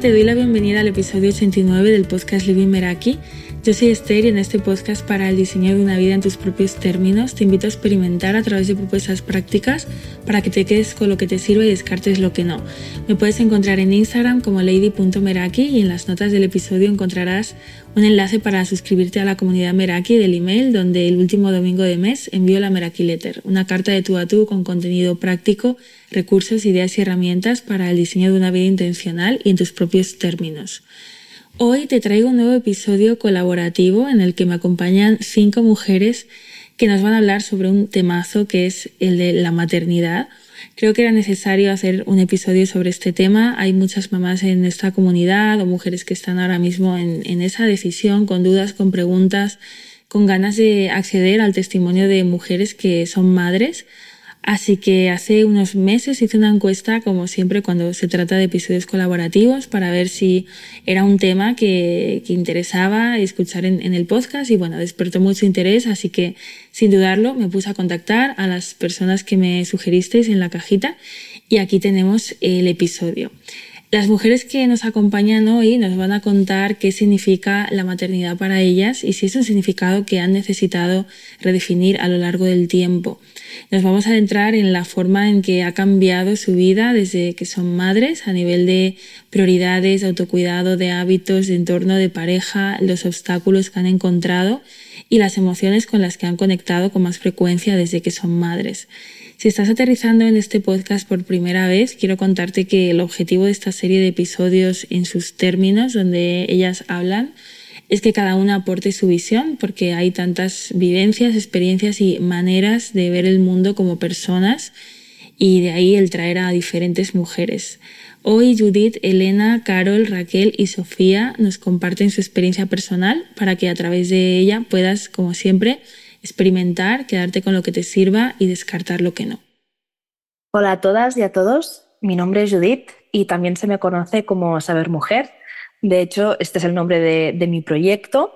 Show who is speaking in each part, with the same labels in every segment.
Speaker 1: Te doy la bienvenida al episodio 89 del podcast Living Meraki. Yo soy Esther y en este podcast para el diseño de una vida en tus propios términos te invito a experimentar a través de propuestas prácticas para que te quedes con lo que te sirve y descartes lo que no. Me puedes encontrar en Instagram como lady.meraki y en las notas del episodio encontrarás un enlace para suscribirte a la comunidad Meraki del email donde el último domingo de mes envío la Meraki Letter, una carta de tú a tú con contenido práctico, recursos, ideas y herramientas para el diseño de una vida intencional y en tus propios términos. Hoy te traigo un nuevo episodio colaborativo en el que me acompañan cinco mujeres que nos van a hablar sobre un temazo que es el de la maternidad. Creo que era necesario hacer un episodio sobre este tema. Hay muchas mamás en esta comunidad o mujeres que están ahora mismo en, en esa decisión, con dudas, con preguntas, con ganas de acceder al testimonio de mujeres que son madres Así que hace unos meses hice una encuesta, como siempre, cuando se trata de episodios colaborativos, para ver si era un tema que, interesaba escuchar en, el podcast y bueno, despertó mucho interés, así que sin dudarlo me puse a contactar a las personas que me sugeristeis en la cajita y aquí tenemos el episodio. Las mujeres que nos acompañan hoy nos van a contar qué significa la maternidad para ellas y si es un significado que han necesitado redefinir a lo largo del tiempo. Nos vamos a adentrar en la forma en que ha cambiado su vida desde que son madres a nivel de prioridades, autocuidado, de hábitos, de entorno, de pareja, los obstáculos que han encontrado y las emociones con las que han conectado con más frecuencia desde que son madres. Si estás aterrizando en este podcast por primera vez, quiero contarte que el objetivo de esta serie de episodios en sus términos, donde ellas hablan, es que cada una aporte su visión, porque hay tantas vivencias, experiencias y maneras de ver el mundo como personas y de ahí el traer a diferentes mujeres. Hoy Judith, Elena, Carol, Raquel y Sofía nos comparten su experiencia personal para que a través de ella puedas, como siempre, experimentar, quedarte con lo que te sirva y descartar lo que no.
Speaker 2: Hola a todas y a todos, mi nombre es Judith y también se me conoce como Saber Mujer. De hecho, este es el nombre de, mi proyecto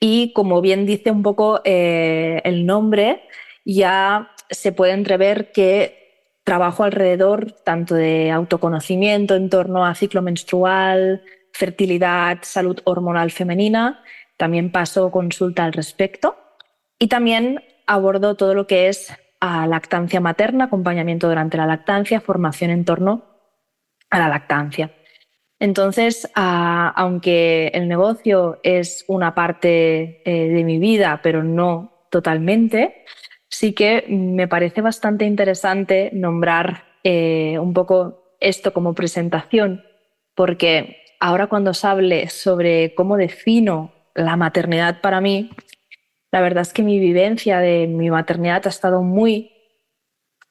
Speaker 2: y como bien dice un poco eh, el nombre, ya se puede entrever que trabajo alrededor tanto de autoconocimiento en torno a ciclo menstrual, fertilidad, salud hormonal femenina, también paso consulta al respecto y también abordo todo lo que es a lactancia materna, acompañamiento durante la lactancia, formación en torno a la lactancia. Entonces, aunque el negocio es una parte eh, de mi vida, pero no totalmente, sí que me parece bastante interesante nombrar eh, un poco esto como presentación, porque ahora cuando os hable sobre cómo defino la maternidad para mí, la verdad es que mi vivencia de mi maternidad ha estado muy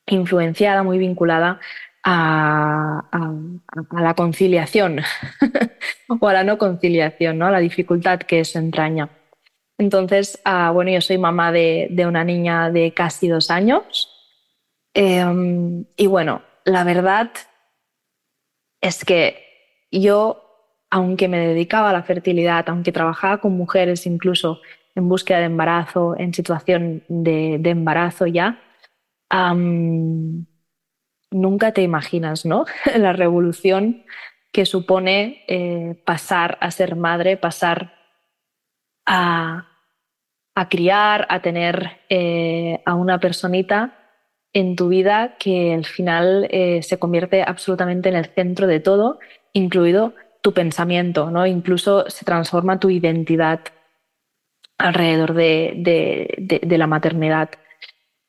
Speaker 2: influenciada, muy vinculada a, la conciliación o a la no conciliación, ¿no? a la dificultad que eso entraña. Entonces, ah, bueno, yo soy mamá de, una niña de casi dos años em, y bueno, la verdad es que yo, aunque me dedicaba a la fertilidad, aunque trabajaba con mujeres incluso en búsqueda de embarazo, en situación de, embarazo ya, nunca te imaginas, ¿no? La revolución que supone eh, pasar a ser madre, pasar a, criar, a tener eh, a una personita en tu vida que al final eh, se convierte absolutamente en el centro de todo, incluido tu pensamiento, ¿no? Incluso se transforma tu identidad alrededor de la maternidad.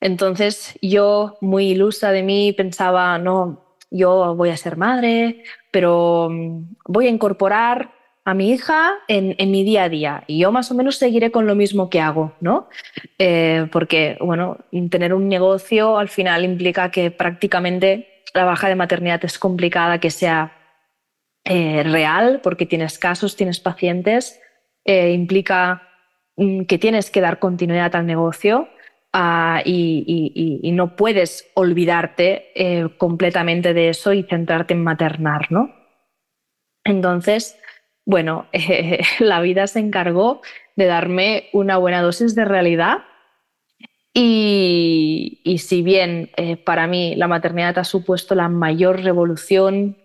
Speaker 2: Entonces yo, muy ilusa de mí, pensaba, no, yo voy a ser madre, pero mm, voy a incorporar a mi hija en, mi día a día y yo más o menos seguiré con lo mismo que hago, ¿no? Eh, porque, bueno, tener un negocio al final implica que prácticamente la baja de maternidad es complicada que sea eh, real porque tienes casos, tienes pacientes, eh, implica que tienes que dar continuidad al negocio Ah, y, no puedes olvidarte eh, completamente de eso y centrarte en maternar, ¿no? Entonces, bueno, la vida se encargó de darme una buena dosis de realidad y, si bien eh, para mí la maternidad ha supuesto la mayor revolución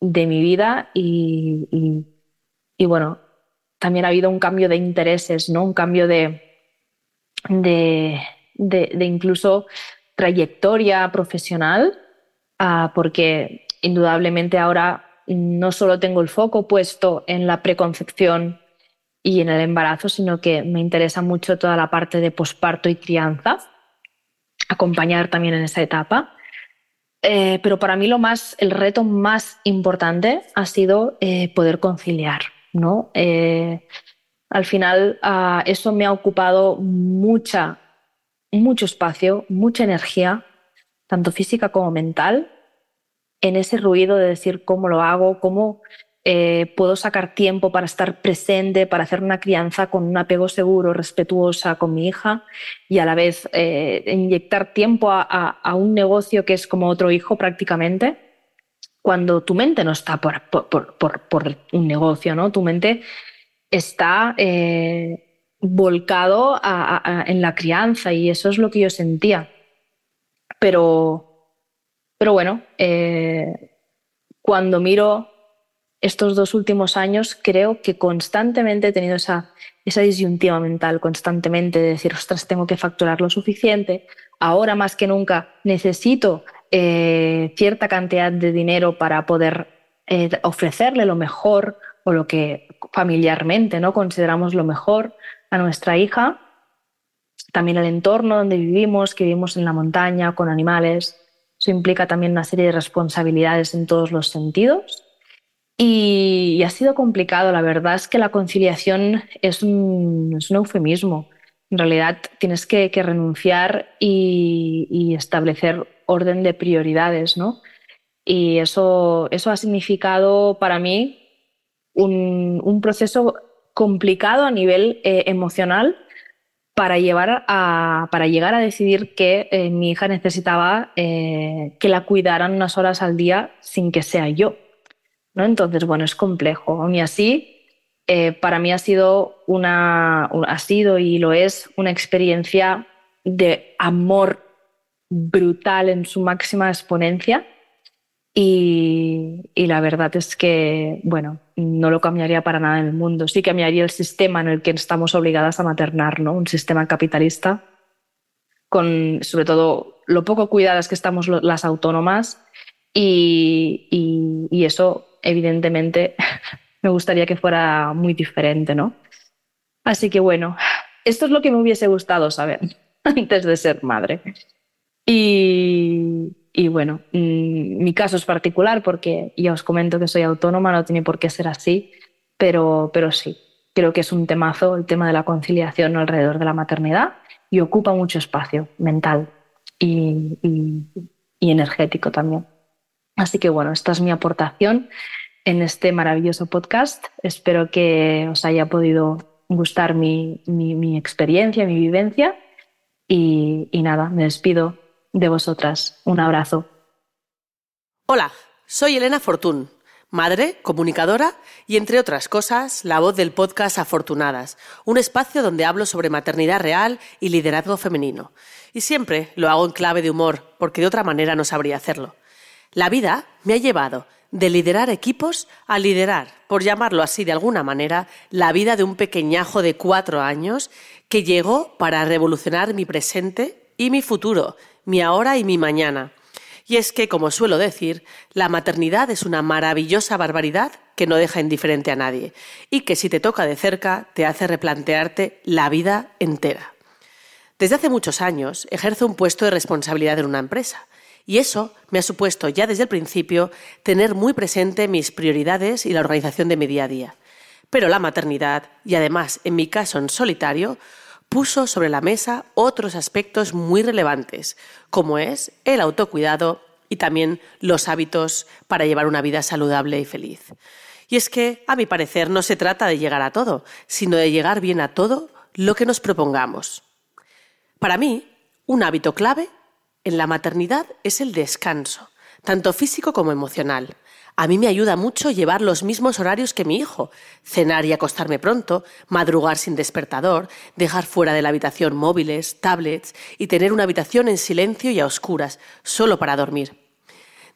Speaker 2: de mi vida y, y, bueno, también ha habido un cambio de intereses, ¿no? Un cambio de, de, de, incluso trayectoria profesional, ah, porque indudablemente ahora no solo tengo el foco puesto en la preconcepción y en el embarazo, sino que me interesa mucho toda la parte de posparto y crianza, acompañar también en esa etapa. Eh, pero para mí lo más, el reto más importante ha sido eh, poder conciliar, ¿no? Eh, al final ah, eso me ha ocupado mucha, mucho espacio, mucha energía, tanto física como mental, en ese ruido de decir cómo lo hago, cómo eh, puedo sacar tiempo para estar presente, para hacer una crianza con un apego seguro, respetuosa con mi hija y a la vez eh, inyectar tiempo a, un negocio que es como otro hijo prácticamente, cuando tu mente no está por, un negocio, ¿no? Tu mente está eh, volcado en la crianza y eso es lo que yo sentía. Pero, pero bueno, cuando miro estos dos últimos años creo que constantemente he tenido esa, esa disyuntiva mental, constantemente de decir, ostras, tengo que facturar lo suficiente, ahora más que nunca necesito eh, cierta cantidad de dinero para poder eh, ofrecerle lo mejor o lo que familiarmente ¿no? consideramos lo mejor a nuestra hija. También el entorno donde vivimos, que vivimos en la montaña, con animales. Eso implica también una serie de responsabilidades en todos los sentidos. Y, ha sido complicado, la verdad es que la conciliación es un, eufemismo. En realidad tienes que, renunciar y, establecer orden de prioridades, ¿no? Y eso, eso ha significado para mí un, proceso complicado a nivel eh, emocional para, llevar a, para llegar a decidir que eh, mi hija necesitaba eh, que la cuidaran unas horas al día sin que sea yo. Entonces, bueno, es complejo. Aún así, para mí ha sido, una, ha sido y lo es una experiencia de amor brutal en su máxima exponencia. Y, la verdad es que, bueno, no lo cambiaría para nada en el mundo. Sí cambiaría el sistema en el que estamos obligadas a maternar, ¿no? Un sistema capitalista con, sobre todo, lo poco cuidadas que estamos las autónomas y, y eso evidentemente me gustaría que fuera muy diferente, ¿no? Así que bueno, esto es lo que me hubiese gustado saber antes de ser madre. Y, bueno, mm, mi caso es particular porque ya os comento que soy autónoma, no tiene por qué ser así, pero, pero sí, creo que es un temazo el tema de la conciliación alrededor de la maternidad y ocupa mucho espacio mental y energético también. Así que bueno, esta es mi aportación en este maravilloso podcast. Espero que os haya podido gustar mi, experiencia, mi vivencia. Y, y nada, me despido de vosotras. Un abrazo.
Speaker 3: Hola, soy Elena Fortún, madre, comunicadora y, entre otras cosas, la voz del podcast Afortunadas, un espacio donde hablo sobre maternidad real y liderazgo femenino. Y siempre lo hago en clave de humor, porque de otra manera no sabría hacerlo. La vida me ha llevado de liderar equipos a liderar, por llamarlo así de alguna manera, la vida de un pequeñajo de cuatro años que llegó para revolucionar mi presente y mi futuro, mi ahora y mi mañana. Y es que, como suelo decir, la maternidad es una maravillosa barbaridad que no deja indiferente a nadie y que si te toca de cerca te hace replantearte la vida entera. Desde hace muchos años ejerzo un puesto de responsabilidad en una empresa y eso me ha supuesto ya desde el principio tener muy presente mis prioridades y la organización de mi día a día. Pero la maternidad, y además en mi caso en solitario, puso sobre la mesa otros aspectos muy relevantes, como es el autocuidado y también los hábitos para llevar una vida saludable y feliz. Y es que, a mi parecer, no se trata de llegar a todo, sino de llegar bien a todo lo que nos propongamos. Para mí, un hábito clave en la maternidad es el descanso, tanto físico como emocional. A mí me ayuda mucho llevar los mismos horarios que mi hijo, cenar y acostarme pronto, madrugar sin despertador, dejar fuera de la habitación móviles, tablets y tener una habitación en silencio y a oscuras, solo para dormir.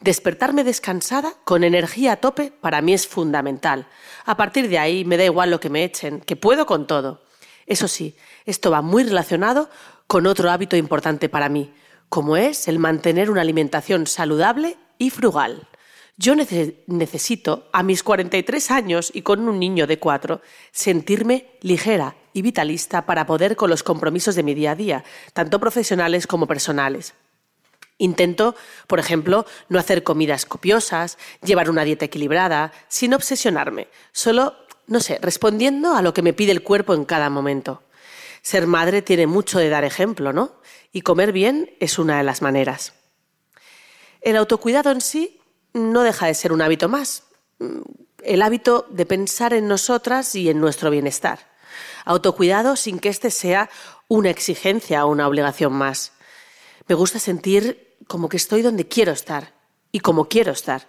Speaker 3: Despertarme descansada, con energía a tope, para mí es fundamental. A partir de ahí me da igual lo que me echen, que puedo con todo. Eso sí, esto va muy relacionado con otro hábito importante para mí, como es el mantener una alimentación saludable y frugal. Yo necesito, a mis 43 años y con un niño de 4, sentirme ligera y vitalista para poder con los compromisos de mi día a día, tanto profesionales como personales. Intento, por ejemplo, no hacer comidas copiosas, llevar una dieta equilibrada, sin obsesionarme, solo, no sé, respondiendo a lo que me pide el cuerpo en cada momento. Ser madre tiene mucho de dar ejemplo, ¿no? Y comer bien es una de las maneras. El autocuidado en sí no deja de ser un hábito más, el hábito de pensar en nosotras y en nuestro bienestar. Autocuidado sin que éste sea una exigencia o una obligación más. Me gusta sentir como que estoy donde quiero estar y como quiero estar.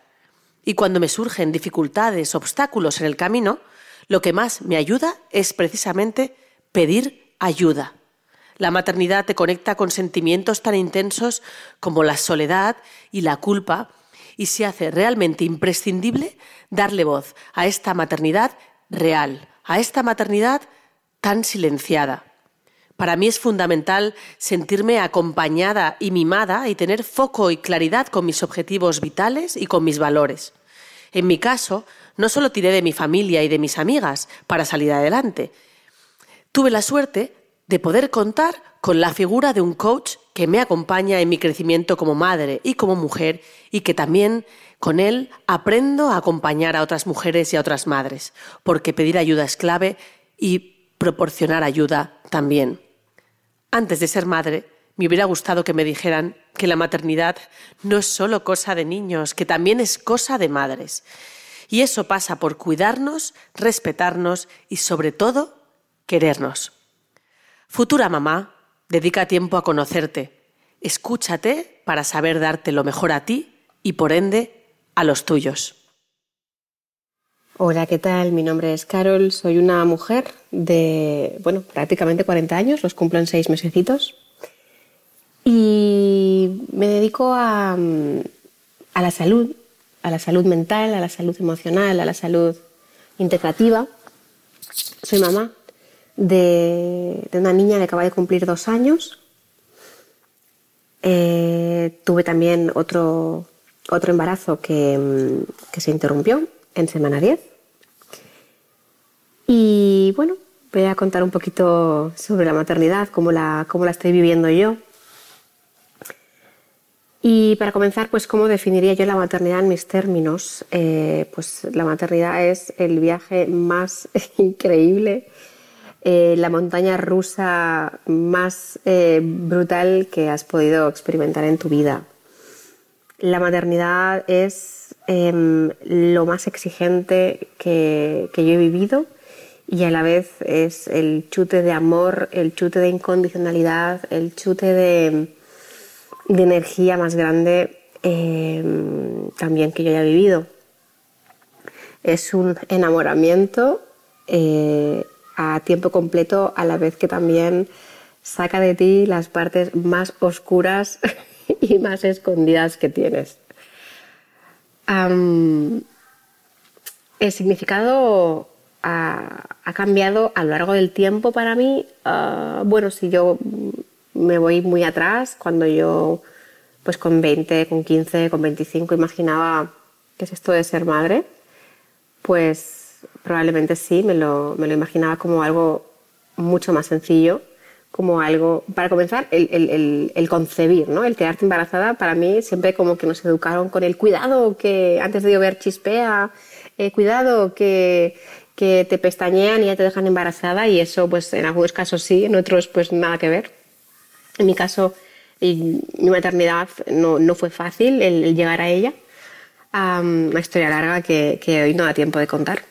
Speaker 3: Y cuando me surgen dificultades, obstáculos en el camino, lo que más me ayuda es precisamente pedir ayuda. La maternidad te conecta con sentimientos tan intensos como la soledad y la culpa y se hace realmente imprescindible darle voz a esta maternidad real, a esta maternidad tan silenciada. Para mí es fundamental sentirme acompañada y mimada y tener foco y claridad con mis objetivos vitales y con mis valores. En mi caso, no solo tiré de mi familia y de mis amigas para salir adelante. Tuve la suerte de poder contar con la figura de un coach que me acompaña en mi crecimiento como madre y como mujer y que también con él aprendo a acompañar a otras mujeres y a otras madres, porque pedir ayuda es clave y proporcionar ayuda también. Antes de ser madre, me hubiera gustado que me dijeran que la maternidad no es solo cosa de niños, que también es cosa de madres. Y eso pasa por cuidarnos, respetarnos y sobre todo querernos. Futura mamá, dedica tiempo a conocerte. Escúchate para saber darte lo mejor a ti y por ende a los tuyos.
Speaker 4: Hola, ¿qué tal? Mi nombre es Carol, soy una mujer de, bueno, prácticamente 40 años, los cumplo en seis mesecitos. Y me dedico a, a la salud, a la salud mental, a la salud emocional, a la salud integrativa. Soy mamá de, una niña que acaba de cumplir dos años. Eh, tuve también otro, otro embarazo que, que se interrumpió en semana 10 y bueno, voy a contar un poquito sobre la maternidad, cómo la, cómo la estoy viviendo yo. Y para comenzar, pues cómo definiría yo la maternidad en mis términos. Eh, pues la maternidad es el viaje más increíble, eh, la montaña rusa más eh, brutal que has podido experimentar en tu vida. La maternidad es em, lo más exigente que, que yo he vivido y a la vez es el chute de amor, el chute de incondicionalidad, el chute de, energía más grande em, también que yo haya vivido. Es un enamoramiento eh, a tiempo completo a la vez que también saca de ti las partes más oscuras y más escondidas que tienes. el significado ha, cambiado a lo largo del tiempo para mí. Ah, bueno, si yo me voy muy atrás, cuando yo, pues con 20, con 15, con 25, imaginaba qué es esto de ser madre, pues probablemente sí, me lo, imaginaba como algo mucho más sencillo, como algo, para comenzar, el, concebir, ¿no? El quedarte embarazada, para mí siempre como que nos educaron con el cuidado, que antes de llover chispea, eh, cuidado, que, que te pestañean y ya te dejan embarazada y eso pues en algunos casos sí, en otros pues nada que ver. En mi caso, mi maternidad no, no fue fácil el, llegar a ella. una historia larga que, que, hoy no da tiempo de contar.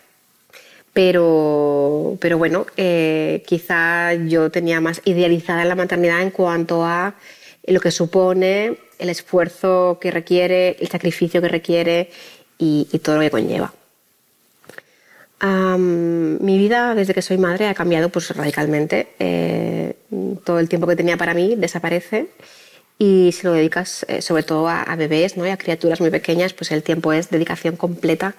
Speaker 4: Pero, pero bueno, eh, quizá yo tenía más idealizada la maternidad en cuanto a lo que supone, el esfuerzo que requiere, el sacrificio que requiere y todo lo que conlleva mi vida desde que soy madre ha cambiado pues radicalmente. Eh, todo el tiempo que tenía para mí desaparece y si lo dedicas eh, sobre todo a, bebés ¿no? y a criaturas muy pequeñas, pues el tiempo es dedicación completa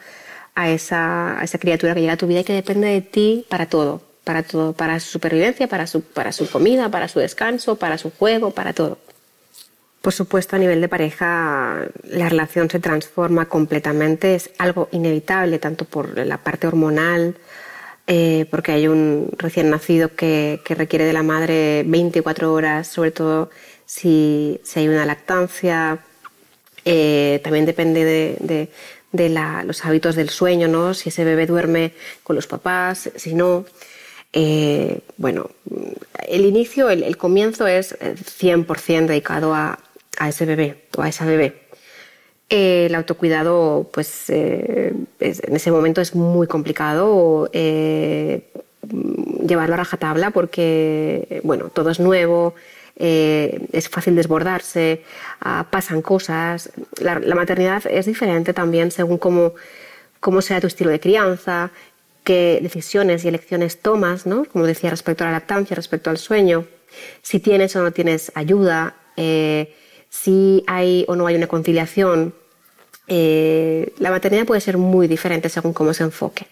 Speaker 4: a esa, esa criatura que llega a tu vida y que depende de ti para todo, para todo, para su supervivencia, para su, para su comida, para su descanso, para su juego, para todo. Por supuesto, a nivel de pareja, la relación se transforma completamente, es algo inevitable, tanto por la parte hormonal, eh, porque hay un recién nacido que, requiere de la madre 24 horas, sobre todo si, hay una lactancia. Eh, también depende de, los hábitos del sueño, ¿no? Si ese bebé duerme con los papás, si no. Eh, bueno, el inicio, el comienzo es 100% dedicado a, a ese bebé o a esa bebé. Eh, el autocuidado, pues eh, en ese momento es muy complicado eh, llevarlo a rajatabla porque, bueno, todo es nuevo, es fácil desbordarse, ah, pasan cosas. La, maternidad es diferente también según cómo, cómo sea tu estilo de crianza, qué decisiones y elecciones tomas, ¿no? Como decía, respecto a la lactancia, respecto al sueño, si tienes o no tienes ayuda si hay o no hay una conciliación. Eh, la maternidad puede ser muy diferente según cómo se enfoque.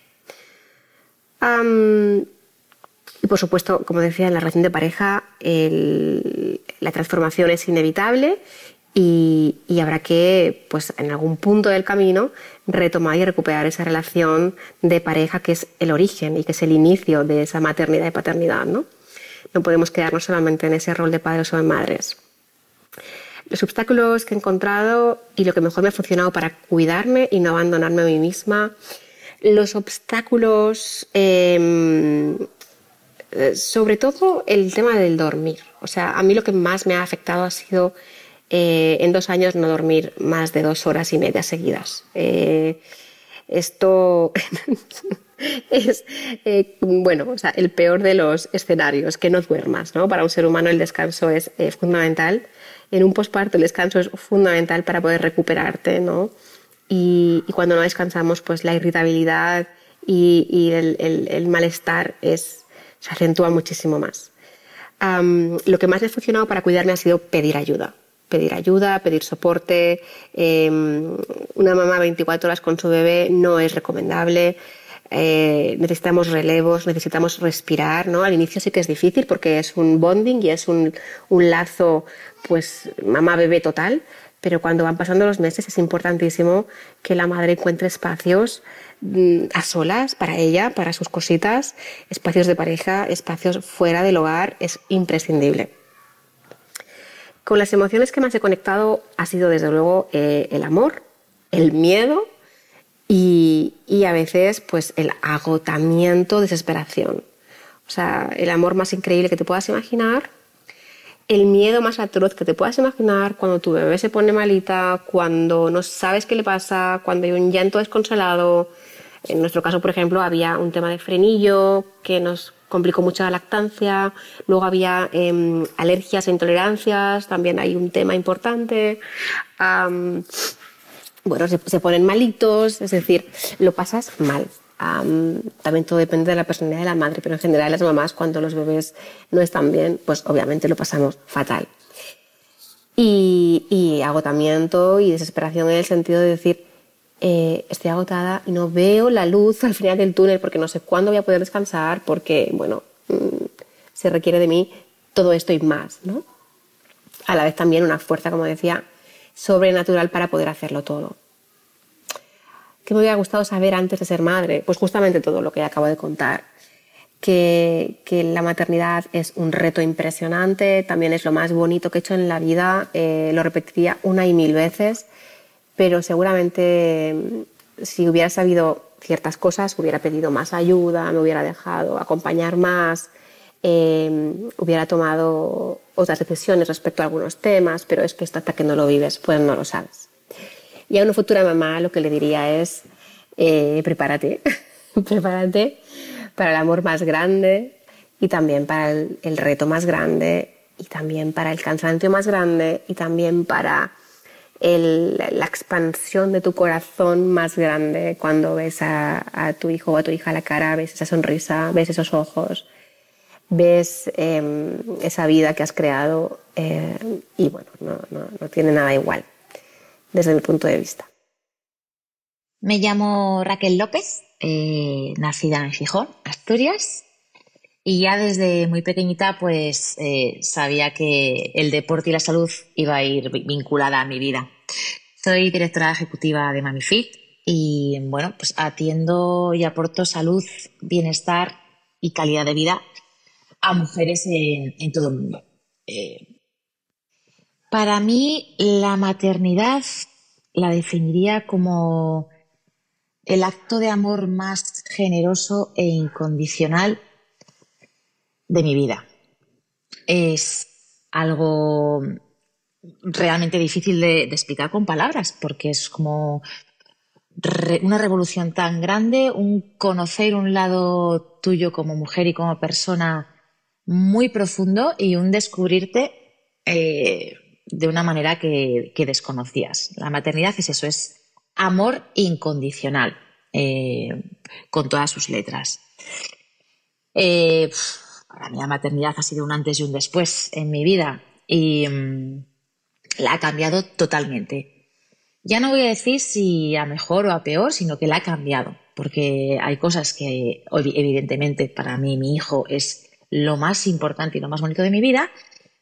Speaker 4: Y por supuesto, como decía, en la relación de pareja la transformación es inevitable y, habrá que, pues, en algún punto del camino, retomar y recuperar esa relación de pareja que es el origen y que es el inicio de esa maternidad y paternidad. No, no podemos quedarnos solamente en ese rol de padres o de madres los obstáculos que he encontrado y lo que mejor me ha funcionado para cuidarme y no abandonarme a mí misma. Los obstáculos, em, eh, sobre todo el tema del dormir. O sea, a mí lo que más me ha afectado ha sido eh, en dos años no dormir más de dos horas y media seguidas. Eh, esto es, bueno, o sea, el peor de los escenarios, que no duermas, ¿no? Para un ser humano el descanso es fundamental en un posparto el descanso es fundamental para poder recuperarte, ¿no? Y, cuando no descansamos, pues la irritabilidad y, el, malestar es, se acentúa muchísimo más. lo que más me ha funcionado para cuidarme ha sido pedir ayuda. Pedir ayuda, pedir soporte. Em, una mamá 24 horas con su bebé no es recomendable. Eh, necesitamos relevos, necesitamos respirar, ¿no? Al inicio sí que es difícil porque es un bonding y es un, un lazo, pues, mamá-bebé total, pero cuando van pasando los meses es importantísimo que la madre encuentre espacios a solas para ella, para sus cositas, espacios de pareja, espacios fuera del hogar, es imprescindible. Con las emociones que más he conectado ha sido desde luego eh, el amor, el miedo y, a veces pues el agotamiento, desesperación. O sea, el amor más increíble que te puedas imaginar, el miedo más atroz que te puedas imaginar cuando tu bebé se pone malita, cuando no sabes qué le pasa, cuando hay un llanto desconsolado. En nuestro caso, por ejemplo, había un tema de frenillo que nos complicó mucho la lactancia, luego había em, alergias e intolerancias, también hay un tema importante bueno, se, ponen malitos, es decir, lo pasas mal. también todo depende de la personalidad de la madre, pero en general las mamás cuando los bebés no están bien, pues obviamente lo pasamos fatal. Y, agotamiento y desesperación en el sentido de decir, eh, estoy agotada y no veo la luz al final del túnel porque no sé cuándo voy a poder descansar, porque, bueno, mm, se requiere de mí todo esto y más, ¿no? A la vez también una fuerza, como decía, sobrenatural para poder hacerlo todo. ¿Qué me hubiera gustado saber antes de ser madre? Pues justamente todo lo que acabo de contar. Que, la maternidad es un reto impresionante, también es lo más bonito que he hecho en la vida, eh, lo repetiría una y mil veces, pero seguramente mm, si hubiera sabido ciertas cosas, hubiera pedido más ayuda, me hubiera dejado acompañar más, Em, hubiera tomado otras decisiones respecto a algunos temas, pero es que hasta que no lo vives, pues no lo sabes. Y a una futura mamá lo que le diría es, eh, prepárate, prepárate para el amor más grande y también para el, reto más grande y también para el cansancio más grande y también para la expansión de tu corazón más grande cuando ves a, tu hijo o a tu hija a la cara, ves esa sonrisa, ves esos ojos, ves em, esa vida que has creado eh, y bueno, no, tiene nada igual desde mi punto de vista.
Speaker 5: Me llamo Raquel López, eh, nacida en Gijón, Asturias, y ya desde muy pequeñita pues eh, sabía que el deporte y la salud iba a ir vinculada a mi vida. Soy directora ejecutiva de MamiFit y bueno, pues atiendo y aporto salud, bienestar y calidad de vida a mujeres en, todo el mundo. Eh, para mí, la maternidad la definiría como el acto de amor más generoso e incondicional de mi vida. Es algo realmente difícil de, explicar con palabras, porque es como una revolución tan grande, un conocer un lado tuyo como mujer y como persona muy profundo y un descubrirte eh, de una manera que, desconocías. La maternidad es eso, es amor incondicional, eh, con todas sus letras. Eh, para mí la maternidad ha sido un antes y un después en mi vida y mm, la ha cambiado totalmente. Ya no voy a decir si a mejor o a peor, sino que la ha cambiado, porque hay cosas que evidentemente para mí mi hijo es lo más importante y lo más bonito de mi vida,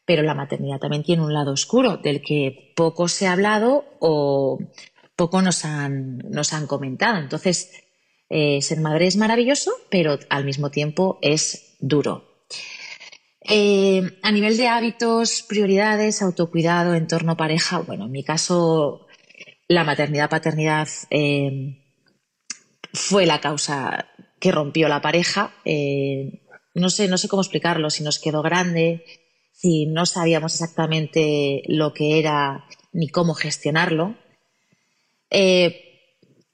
Speaker 5: pero la maternidad también tiene un lado oscuro del que poco se ha hablado o poco nos han, nos han comentado. Entonces, eh, ser madre es maravilloso, pero al mismo tiempo es duro. Eh, a nivel de hábitos, prioridades, autocuidado, entorno pareja, bueno, en mi caso, la maternidad-paternidad eh, fue la causa que rompió la pareja. No sé, no sé cómo explicarlo, si nos quedó grande, si no sabíamos exactamente lo que era ni cómo gestionarlo. Eh,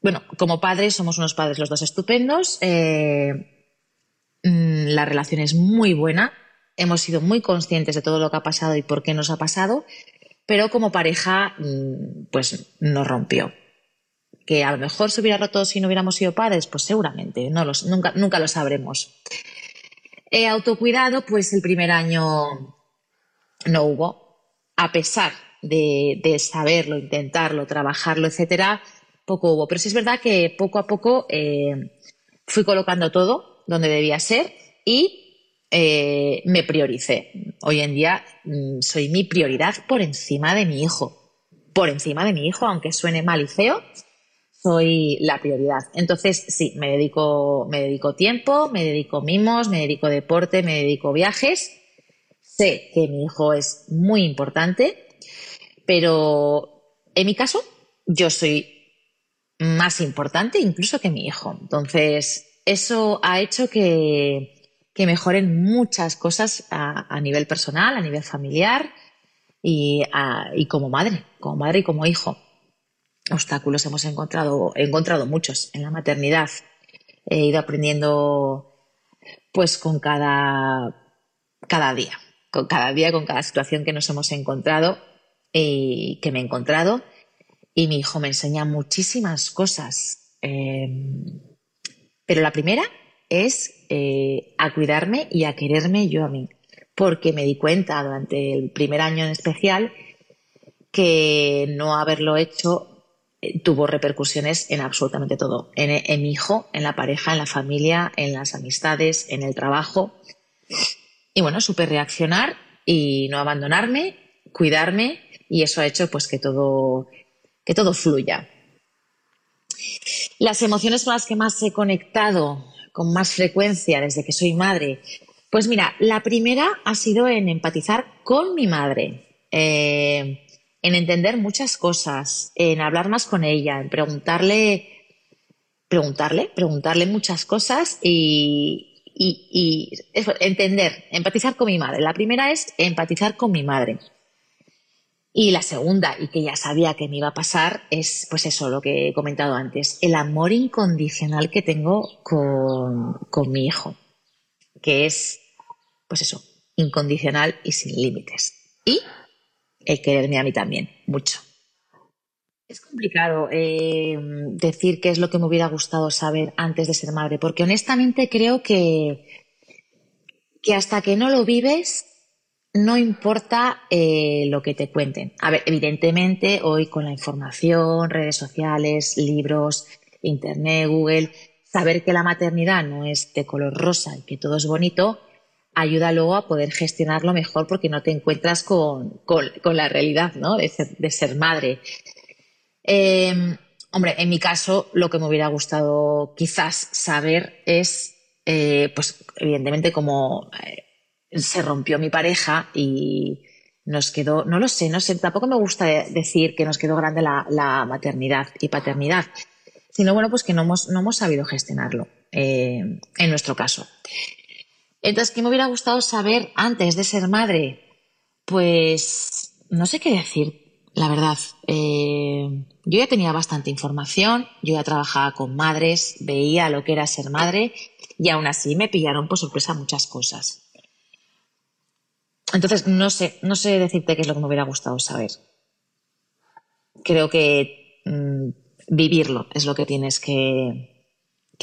Speaker 5: bueno, como padres somos unos padres los dos estupendos, eh, mm, la relación es muy buena, hemos sido muy conscientes de todo lo que ha pasado y por qué nos ha pasado, pero como pareja mm, pues nos rompió. Que a lo mejor se hubiera roto si no hubiéramos sido padres, pues seguramente, no los, nunca, nunca lo sabremos. He autocuidado, pues el primer año no hubo, a pesar de, saberlo, intentarlo, trabajarlo, etcétera, poco hubo. Pero sí es verdad que poco a poco eh, fui colocando todo donde debía ser y eh, me prioricé. Hoy en día mm, soy mi prioridad por encima de mi hijo. Por encima de mi hijo, aunque suene mal y feo, soy la prioridad. Entonces, sí, me dedico, me dedico tiempo, me dedico mimos, me dedico deporte, me dedico viajes. Sé que mi hijo es muy importante, pero en mi caso, yo soy más importante incluso que mi hijo. Entonces, eso ha hecho que, mejoren muchas cosas a, nivel personal, a nivel familiar y, y como madre, como madre y como hijo obstáculos hemos encontrado, he encontrado muchos en la maternidad. He ido aprendiendo pues con cada, cada día, con cada día, con cada situación que nos hemos encontrado y que me he encontrado. Y mi hijo me enseña muchísimas cosas. Em, pero la primera es eh, a cuidarme y a quererme yo a mí. Porque me di cuenta durante el primer año en especial que no haberlo hecho eh, tuvo repercusiones en absolutamente todo, en, mi hijo, en la pareja, en la familia, en las amistades, en el trabajo. Y bueno, supe reaccionar y no abandonarme, cuidarme y eso ha hecho pues que todo, que todo fluya. Las emociones con las que más he conectado con más frecuencia desde que soy madre, pues mira, la primera ha sido en empatizar con mi madre. Eh, en entender muchas cosas, en hablar más con ella, en preguntarle, preguntarle, preguntarle muchas cosas y, entender, empatizar con mi madre. La primera es empatizar con mi madre. Y la segunda, y que ya sabía que me iba a pasar, es pues eso, lo que he comentado antes, el amor incondicional que tengo con, con mi hijo, que es, pues eso, incondicional y sin límites. Y el quererme a mí también, mucho. Es complicado eh, decir qué es lo que me hubiera gustado saber antes de ser madre, porque honestamente creo que, que hasta que no lo vives, no importa eh, lo que te cuenten. A ver, evidentemente hoy con la información, redes sociales, libros, internet, Google, saber que la maternidad no es de color rosa y que todo es bonito, ayuda luego a poder gestionarlo mejor porque no te encuentras con, la realidad ¿no? de, ser, madre. Em, hombre, en mi caso lo que me hubiera gustado quizás saber es, eh, pues evidentemente como eh, se rompió mi pareja y nos quedó, no lo sé, no sé, tampoco me gusta decir que nos quedó grande la, maternidad y paternidad, sino bueno, pues que no hemos, no hemos sabido gestionarlo eh, en nuestro caso. Entonces, ¿qué me hubiera gustado saber antes de ser madre? Pues no sé qué decir, la verdad. Eh, yo ya tenía bastante información, yo ya trabajaba con madres, veía lo que era ser madre y aún así me pillaron por sorpresa muchas cosas. Entonces, no sé, no sé decirte qué es lo que me hubiera gustado saber. Creo que mm, vivirlo es lo que tienes que,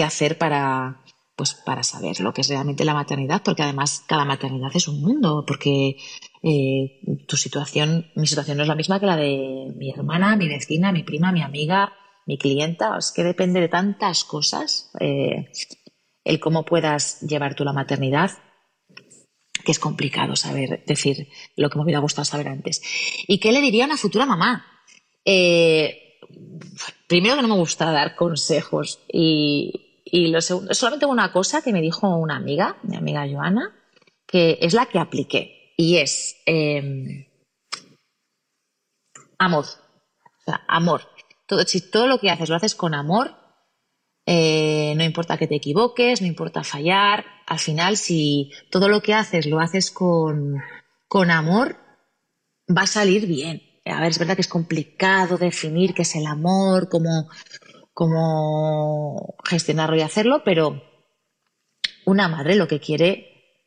Speaker 5: hacer para, pues, para saber lo que es realmente la maternidad, porque además cada maternidad es un mundo, porque eh, tu situación, mi situación no es la misma que la de mi hermana, mi vecina, mi prima, mi amiga, mi clienta. Es que depende de tantas cosas eh, el cómo puedas llevar tú la maternidad que es complicado saber decir lo que me hubiera gustado saber antes. ¿Y qué le diría a una futura mamá? Eh, primero que no me gusta dar consejos y, lo segundo, solamente una cosa que me dijo una amiga, mi amiga Joana, que es la que apliqué y es em, amor. Amor. Todo, si todo lo que haces lo haces con amor, eh, no importa que te equivoques, no importa fallar, al final si todo lo que haces lo haces con, amor, va a salir bien. A ver, es verdad que es complicado definir qué es el amor, cómo, cómo gestionarlo y hacerlo, pero una madre lo que quiere,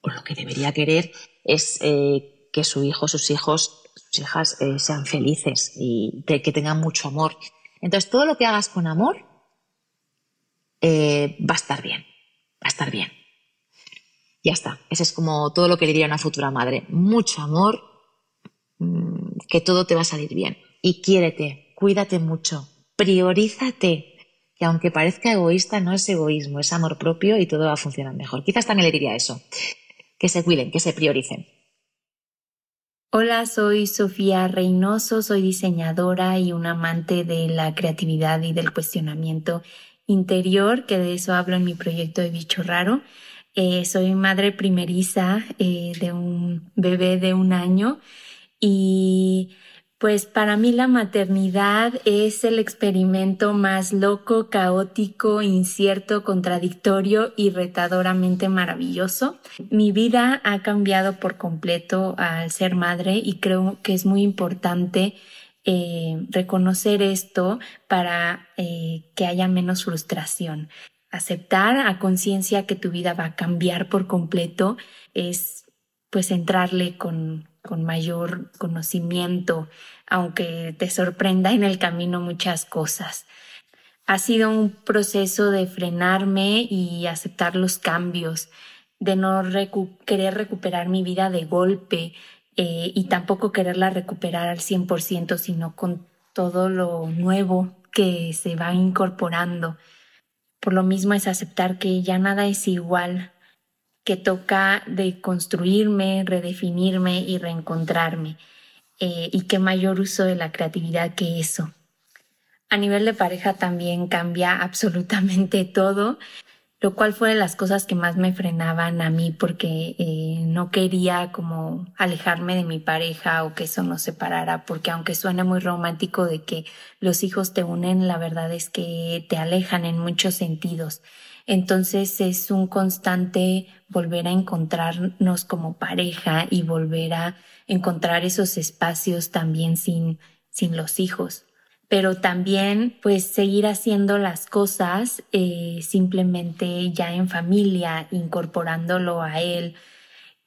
Speaker 5: o lo que debería querer, es eh, que su hijo, sus hijos, sus hijas eh, sean felices y que tengan mucho amor. Entonces, todo lo que hagas con amor eh, va a estar bien, va a estar bien. Ya está, ese es como todo lo que diría una futura madre. Mucho amor, mm, que todo te va a salir bien. Y quiérete, cuídate mucho, priorízate, que aunque parezca egoísta, no es egoísmo, es amor propio y todo va a funcionar mejor. Quizás también le diría eso, que se cuiden, que se prioricen.
Speaker 6: Hola, soy Sofía Reynoso, soy diseñadora y un amante de la creatividad y del cuestionamiento interior, que de eso hablo en mi proyecto de Bicho Raro. Eh, soy madre primeriza eh, de un bebé de un año y pues para mí la maternidad es el experimento más loco, caótico, incierto, contradictorio y retadoramente maravilloso. Mi vida ha cambiado por completo al ser madre y creo que es muy importante eh, reconocer esto para eh, que haya menos frustración. Aceptar a conciencia que tu vida va a cambiar por completo es pues entrarle con, con mayor conocimiento, aunque te sorprenda en el camino muchas cosas. Ha sido un proceso de frenarme y aceptar los cambios, de no querer recuperar mi vida de golpe, eh, y tampoco quererla recuperar al 100%, sino con todo lo nuevo que se va incorporando. Por lo mismo es aceptar que ya nada es igual, que toca de construirme, redefinirme y reencontrarme. Eh, y qué mayor uso de la creatividad que eso. A nivel de pareja también cambia absolutamente todo lo cual fue de las cosas que más me frenaban a mí porque eh, no quería como alejarme de mi pareja o que eso nos separara, porque aunque suene muy romántico de que los hijos te unen, la verdad es que te alejan en muchos sentidos. Entonces es un constante volver a encontrarnos como pareja y volver a encontrar esos espacios también sin, sin los hijos pero también pues seguir haciendo las cosas eh, simplemente ya en familia, incorporándolo a él.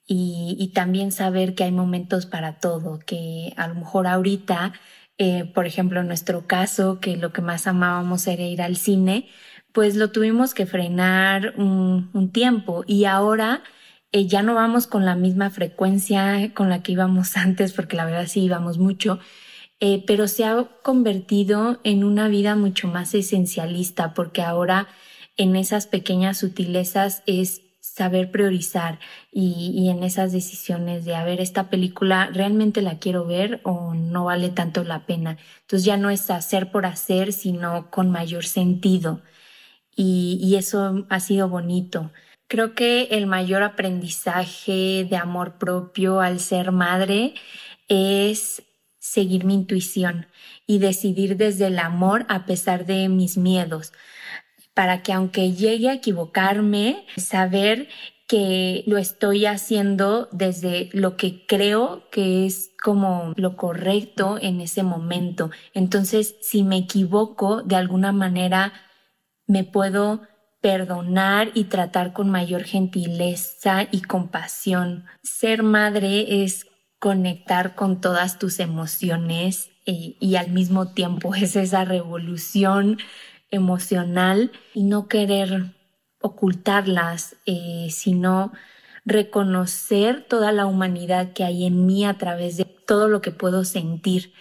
Speaker 6: Y, también saber que hay momentos para todo, que a lo mejor ahorita, eh, por ejemplo, en nuestro caso, que lo que más amábamos era ir al cine, pues lo tuvimos que frenar un, un tiempo. Y ahora eh, ya no vamos con la misma frecuencia con la que íbamos antes, porque la verdad sí íbamos mucho, eh, pero se ha convertido en una vida mucho más esencialista, porque ahora en esas pequeñas sutilezas es saber priorizar y, y, en esas decisiones de, a ver, esta película realmente la quiero ver o no vale tanto la pena. Entonces ya no es hacer por hacer, sino con mayor sentido. Y, y eso ha sido bonito. Creo que el mayor aprendizaje de amor propio al ser madre es seguir mi intuición y decidir desde el amor a pesar de mis miedos para que aunque llegue a equivocarme, saber que lo estoy haciendo desde lo que creo que es como lo correcto en ese momento. Entonces, si me equivoco, de alguna manera me puedo perdonar y tratar con mayor gentileza y compasión. Ser madre es conectar con todas tus emociones y, y al mismo tiempo es esa revolución emocional y no querer ocultarlas, eh, sino reconocer toda la humanidad que hay en mí a través de todo lo que puedo sentir.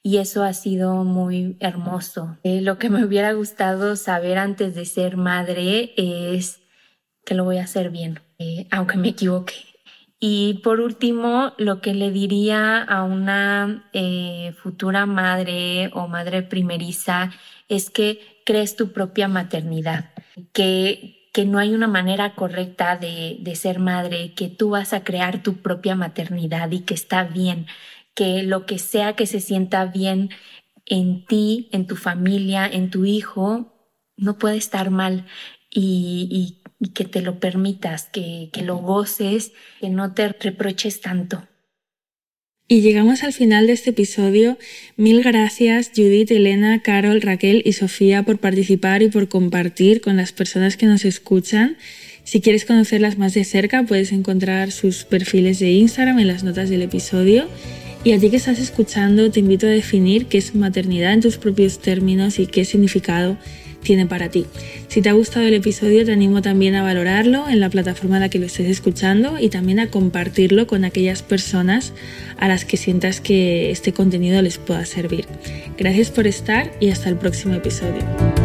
Speaker 6: Y eso ha sido muy hermoso. Eh, lo que me hubiera gustado saber antes de ser madre es que lo voy a hacer bien, eh, aunque me equivoque. Y por último, lo que le diría a una futura madre o madre primeriza es que crees tu propia maternidad, que, que no hay una manera correcta de, de ser madre, que tú vas a crear tu propia maternidad y que está bien, que lo que sea que se sienta bien en ti, en tu familia, en tu hijo, no puede estar mal. Y, y que te lo permitas, que, que lo goces, que no te reproches tanto.
Speaker 1: Y llegamos al final de este episodio. Mil gracias Judith, Elena, Carol, Raquel y Sofía por participar y por compartir con las personas que nos escuchan. Si quieres conocerlas más de cerca, puedes encontrar sus perfiles de Instagram en las notas del episodio. Y a ti que estás escuchando, te invito a definir qué es maternidad en tus propios términos y qué significado tiene para ti. Si te ha gustado el episodio, te animo también a valorarlo en la plataforma en la que lo estés escuchando y también a compartirlo con aquellas personas a las que sientas que este contenido les pueda servir. Gracias por estar y hasta el próximo episodio.